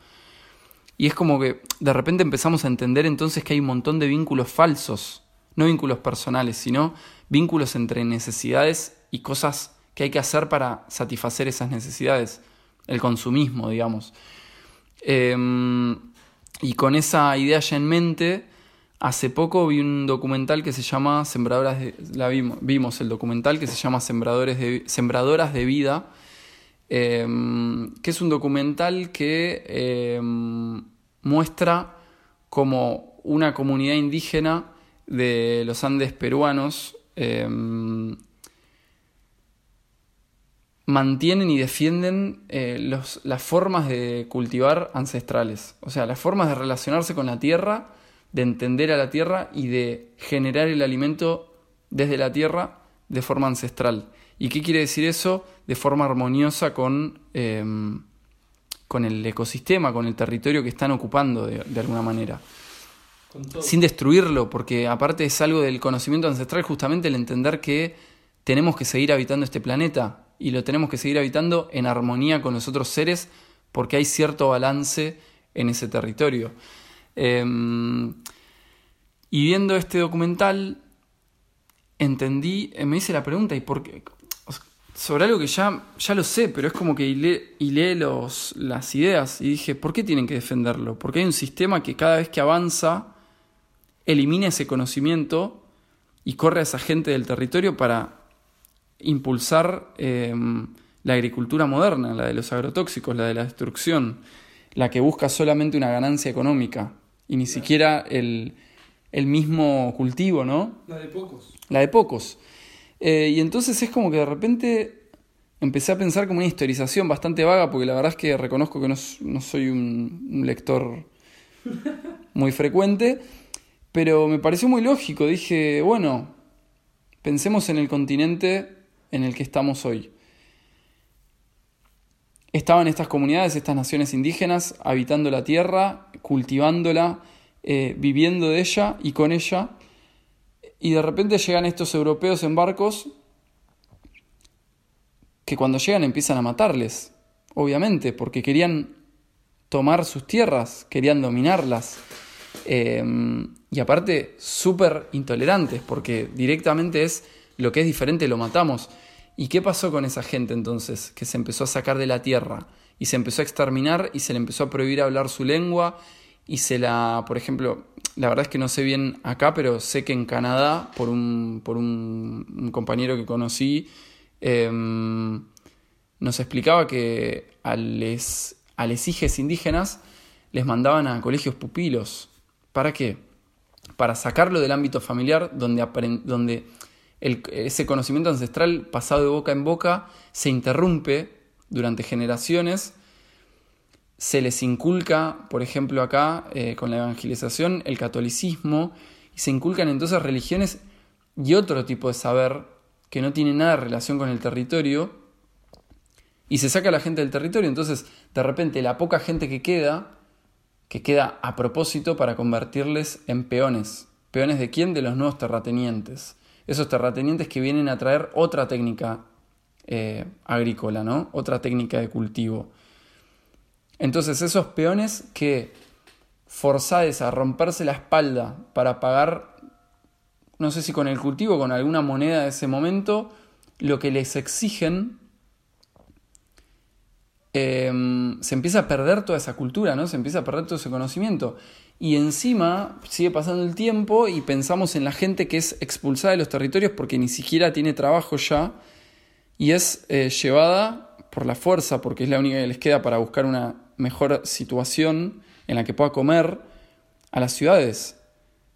Y es como que de repente empezamos a entender entonces que hay un montón de vínculos falsos. No vínculos personales, sino vínculos entre necesidades y cosas que hay que hacer para satisfacer esas necesidades. El consumismo, digamos. Em, y con esa idea ya en mente, Hace poco vi un documental que se llama Sembradoras de, la vimos, el documental que se llama Sembradores Sembradoras de Vida, em, que es un documental que em, muestra como una comunidad indígena de los Andes peruanos em, mantienen y defienden eh, las formas de cultivar ancestrales, o sea, las formas de relacionarse con la tierra de entender a la tierra y de generar el alimento desde la tierra de forma ancestral. ¿Y qué quiere decir eso? De forma armoniosa con, em, con el ecosistema, con el territorio que están ocupando de, alguna manera. Sin destruirlo, porque aparte es algo del conocimiento ancestral justamente el entender que tenemos que seguir habitando este planeta y lo tenemos que seguir habitando en armonía con los otros seres porque hay cierto balance en ese territorio. Em, y viendo este documental, entendí, eh, me hice la pregunta, ¿y por qué? Sobre algo que ya, ya lo sé, pero es como que hilé, los, las ideas y dije, ¿por qué tienen que defenderlo? Porque hay un sistema que cada vez que avanza, elimina ese conocimiento y corre a esa gente del territorio para impulsar em, la agricultura moderna, la de los agrotóxicos, la de la destrucción, la que busca solamente una ganancia económica y ni siquiera el, mismo cultivo, ¿no? La de pocos. La de pocos. Eh, y entonces es como que de repente empecé a pensar como una historización bastante vaga, porque la verdad es que reconozco que no, soy un, lector muy frecuente, pero me pareció muy lógico. Dije, bueno, pensemos en el continente en el que estamos hoy. Estaban estas comunidades, estas naciones indígenas, habitando la tierra, cultivándola, eh, viviendo de ella y con ella. Y de repente llegan estos europeos en barcos que cuando llegan empiezan a matarles, obviamente, porque querían tomar sus tierras, querían dominarlas. Em, y aparte, súper intolerantes, porque directamente es lo que es diferente, lo matamos. ¿Y qué pasó con esa gente entonces? Que se empezó a sacar de la tierra y se empezó a exterminar y se le empezó a prohibir hablar su lengua y se la, por ejemplo, la verdad es que no sé bien acá, pero sé que en Canadá, por un, por un, compañero que conocí, em, nos explicaba que a les, a les indígenas les mandaban a colegios pupilos. ¿Para qué? Para sacarlo del ámbito familiar donde, donde ese conocimiento ancestral pasado de boca en boca se interrumpe durante generaciones, se les inculca, por ejemplo acá, eh, con la evangelización, el catolicismo, y se inculcan entonces religiones y otro tipo de saber que no tiene nada de relación con el territorio, y se saca a la gente del territorio, entonces de repente la poca gente que queda, que queda a propósito para convertirles en peones. ¿Peones de quién? De los nuevos terratenientes esos terratenientes que vienen a traer otra técnica eh, agrícola, ¿no? Otra técnica de cultivo. Entonces esos peones que forzades a romperse la espalda para pagar, no sé si con el cultivo, con alguna moneda de ese momento, lo que les exigen, em, se empieza a perder toda esa cultura, ¿no? Se empieza a perder todo ese conocimiento. Y encima sigue pasando el tiempo y pensamos en la gente que es expulsada de los territorios porque ni siquiera tiene trabajo ya y es eh, llevada por la fuerza porque es la única que les queda para buscar una mejor situación en la que pueda comer a las ciudades.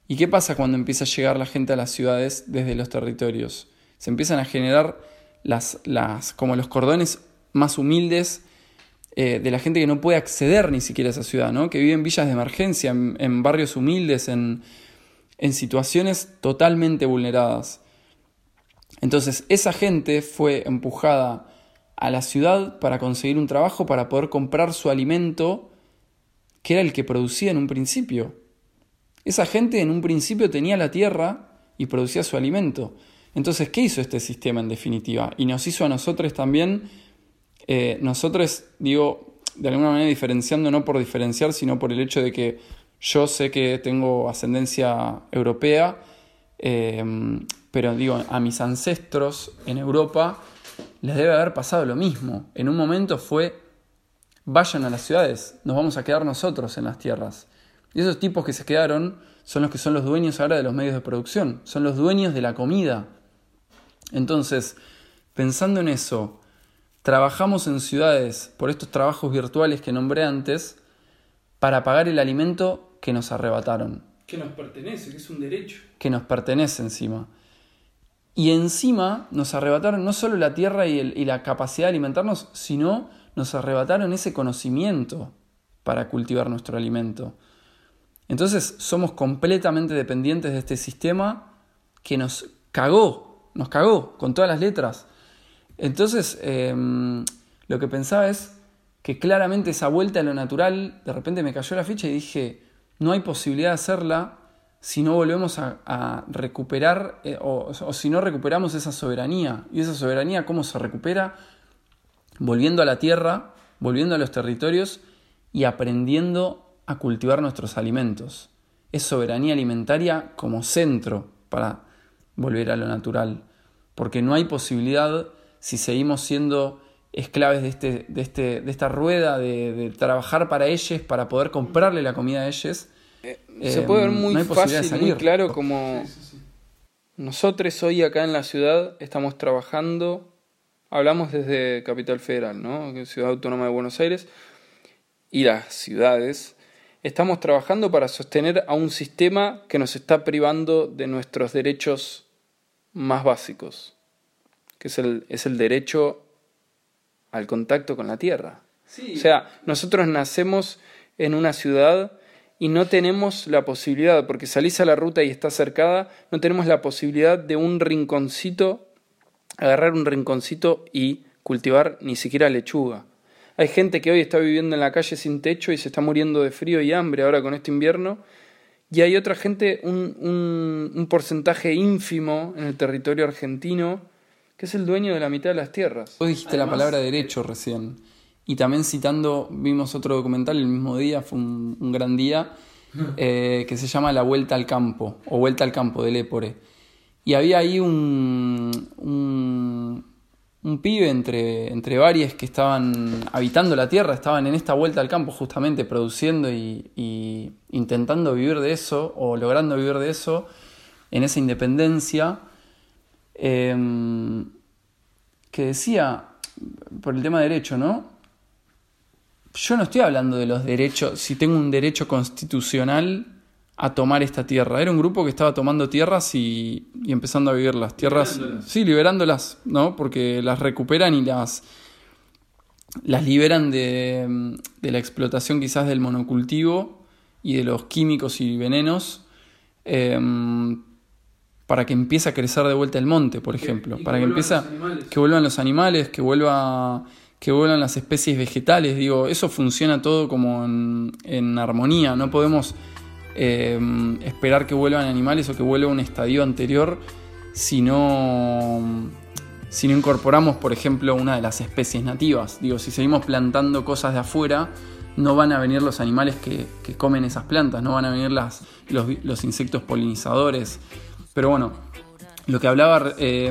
¿Y qué pasa cuando empieza a llegar la gente a las ciudades desde los territorios? Se empiezan a generar las, las, como los cordones más humildes eh, de la gente que no puede acceder ni siquiera a esa ciudad, ¿no? que vive en villas de emergencia, en, barrios humildes, en, en situaciones totalmente vulneradas. Entonces esa gente fue empujada a la ciudad para conseguir un trabajo, para poder comprar su alimento, que era el que producía en un principio. Esa gente en un principio tenía la tierra y producía su alimento. Entonces, ¿qué hizo este sistema en definitiva? Y nos hizo a nosotros también eh, nosotros, digo, de alguna manera diferenciando, no por diferenciar, sino por el hecho de que yo sé que tengo ascendencia europea, eh, pero digo, a mis ancestros en Europa les debe haber pasado lo mismo. En un momento fue, vayan a las ciudades, nos vamos a quedar nosotros en las tierras. Y esos tipos que se quedaron son los que son los dueños ahora de los medios de producción, son los dueños de la comida. Entonces, pensando en eso, Trabajamos en ciudades por estos trabajos virtuales que nombré antes para pagar el alimento que nos arrebataron. Que nos pertenece, que es un derecho. Que nos pertenece encima. Y encima nos arrebataron no solo la tierra y, y la capacidad de alimentarnos, sino nos arrebataron ese conocimiento para cultivar nuestro alimento. Entonces somos completamente dependientes de este sistema que nos cagó, nos cagó con todas las letras. Entonces, em, lo que pensaba es que claramente esa vuelta a lo natural, de repente me cayó la ficha y dije, no hay posibilidad de hacerla si no volvemos a, recuperar eh, o, o, si no recuperamos esa soberanía. ¿Y esa soberanía cómo se recupera? Volviendo a la tierra, volviendo a los territorios y aprendiendo a cultivar nuestros alimentos. Es soberanía alimentaria como centro para volver a lo natural, porque no hay posibilidad si seguimos siendo esclaves de, este, de, este, de esta rueda de, trabajar para ellos, para poder comprarle la comida a ellos. Eh, se puede ver muy fácil, muy claro como nosotros hoy acá en la ciudad estamos trabajando, hablamos desde Capital Federal, ¿no? Ciudad Autónoma de Buenos Aires, y las ciudades, estamos trabajando para sostener a un sistema que nos está privando de nuestros derechos más básicos que es el, es el derecho al contacto con la tierra. O sea, nosotros nacemos en una ciudad y no tenemos la posibilidad, porque salís a la ruta y está cercada, no tenemos la posibilidad de un rinconcito, agarrar un rinconcito y cultivar ni siquiera lechuga. Hay gente que hoy está viviendo en la calle sin techo y se está muriendo de frío y hambre ahora con este invierno. Y hay otra gente, un, un, un porcentaje ínfimo en el territorio argentino, que es el dueño de la mitad de las tierras. Vos dijiste la palabra derecho recién. Y también citando, vimos otro documental el mismo día, fue un, gran día, eh, que se llama La Vuelta al Campo, o Vuelta al Campo de Lépore. Y había ahí un, un, un pibe entre, entre varios que estaban habitando la tierra, estaban en esta vuelta al campo justamente produciendo y, y intentando vivir de eso, o logrando vivir de eso, en esa independencia. Em, que decía, por el tema de derecho, ¿no? Yo no estoy hablando de los derechos, si tengo un derecho constitucional a tomar esta tierra. Era un grupo que estaba tomando tierras y, empezando a vivir las tierras. Sí, liberándolas, ¿no? Porque las recuperan y las, las liberan de, de la explotación quizás del monocultivo y de los químicos y venenos. Eh, para que empiece a crecer de vuelta el monte, por ejemplo, para que empiece que vuelvan los animales, que vuelva que vuelvan las especies vegetales, digo, eso funciona todo como en, armonía, no podemos eh, esperar que vuelvan animales o que vuelva un estadio anterior si no, si no incorporamos, por ejemplo, una de las especies nativas. Digo, si seguimos plantando cosas de afuera, no van a venir los animales que, comen esas plantas, no van a venir las, los, insectos polinizadores. Pero bueno, lo que hablaba eh,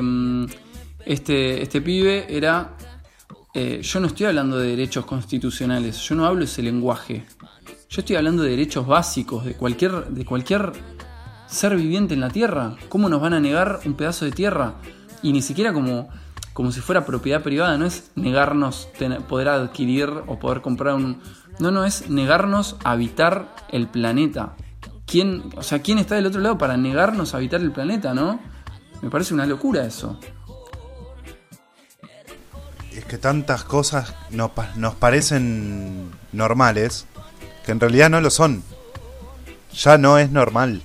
este, este pibe era, eh, yo no estoy hablando de derechos constitucionales, yo no hablo ese lenguaje. Yo estoy hablando de derechos básicos de cualquier, de cualquier ser viviente en la Tierra. ¿Cómo nos van a negar un pedazo de tierra? Y ni siquiera como, como si fuera propiedad privada, no es negarnos poder adquirir o poder comprar un... No, no, es negarnos a habitar el planeta. ¿Quién, o sea, ¿quién está del otro lado para negarnos a habitar el planeta, no? Me parece una locura eso. Es que tantas cosas nos, nos parecen normales que en realidad no lo son. Ya no es normal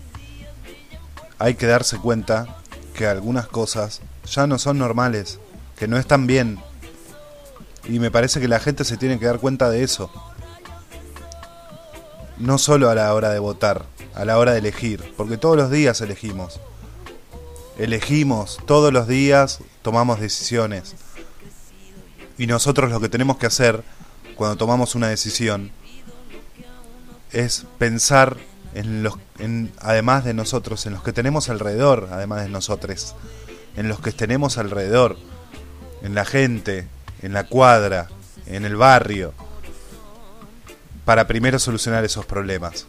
hay que darse cuenta que algunas cosas ya no son normales, que no están bien. Y me parece que la gente se tiene que dar cuenta de eso. No solo a la hora de votar, a la hora de elegir, porque todos los días elegimos. Elegimos, todos los días tomamos decisiones. Y nosotros lo que tenemos que hacer cuando tomamos una decisión es pensar en los, en, además de nosotros, en los que tenemos alrededor, además de nosotros, en los que tenemos alrededor, en la gente, en la cuadra, en el barrio, para primero solucionar esos problemas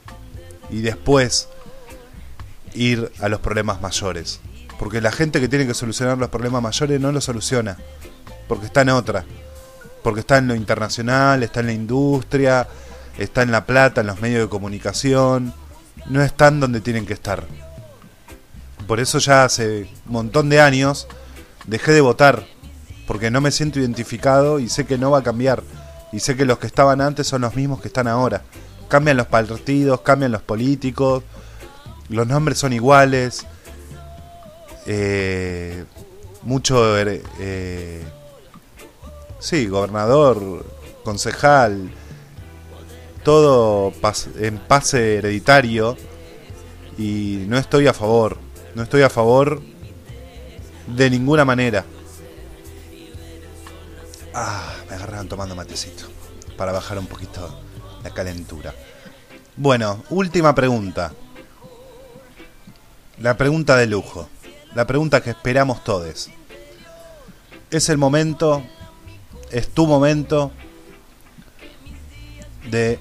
y después ir a los problemas mayores. Porque la gente que tiene que solucionar los problemas mayores no los soluciona, porque está en otra, porque está en lo internacional, está en la industria, está en la plata, en los medios de comunicación, no están donde tienen que estar. Por eso ya hace un montón de años dejé de votar, porque no me siento identificado y sé que no va a cambiar. Y sé que los que estaban antes son los mismos que están ahora. Cambian los partidos, cambian los políticos, los nombres son iguales. Eh, mucho... Eh, sí, gobernador, concejal, todo en pase hereditario y no estoy a favor. No estoy a favor de ninguna manera. Ah, me agarraron tomando matecito para bajar un poquito la calentura. Bueno, última pregunta. La pregunta de lujo. La pregunta que esperamos todos. Es el momento, es tu momento de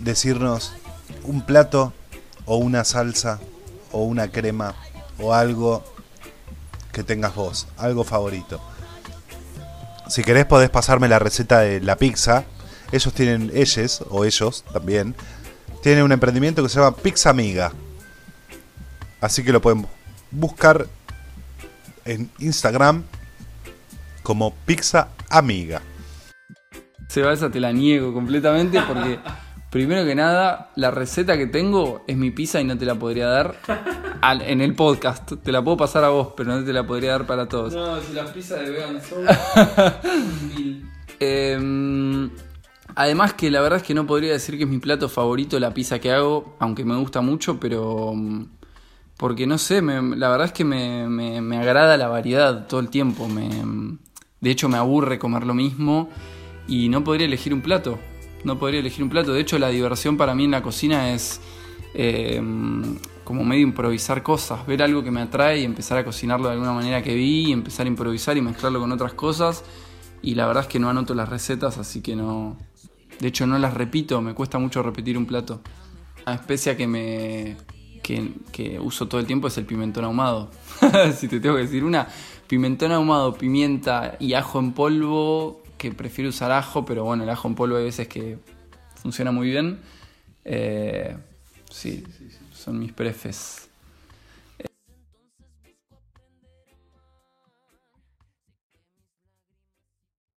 decirnos un plato o una salsa o una crema o algo que tengas vos, algo favorito. Si querés podés pasarme la receta de la pizza. Ellos tienen, ellos o ellos también, tienen un emprendimiento que se llama Pizza Amiga. Así que lo pueden buscar en Instagram como Pizza Amiga. Se esa te la niego completamente porque Primero que nada, la receta que tengo es mi pizza y no te la podría dar en el podcast. Te la puedo pasar a vos, pero no te la podría dar para todos. No, si las pizzas de vegan son... eh, además que la verdad es que no podría decir que es mi plato favorito la pizza que hago, aunque me gusta mucho, pero... Porque no sé, la verdad es que me, me, agrada la variedad todo el tiempo. Me, de hecho me aburre comer lo mismo y no podría elegir un plato no podría elegir un plato. De hecho, la diversión para mí en la cocina es eh, como medio improvisar cosas, ver algo que me atrae y empezar a cocinarlo de alguna manera que vi, y empezar a improvisar y mezclarlo con otras cosas. Y la verdad es que no anoto las recetas, así que no. De hecho, no las repito, me cuesta mucho repetir un plato. La especia que me. que, uso todo el tiempo es el pimentón ahumado. si te tengo que decir una, pimentón ahumado, pimienta y ajo en polvo que prefiero usar ajo, pero bueno, el ajo en polvo hay veces que funciona muy bien. Eh, sí, son mis prefes.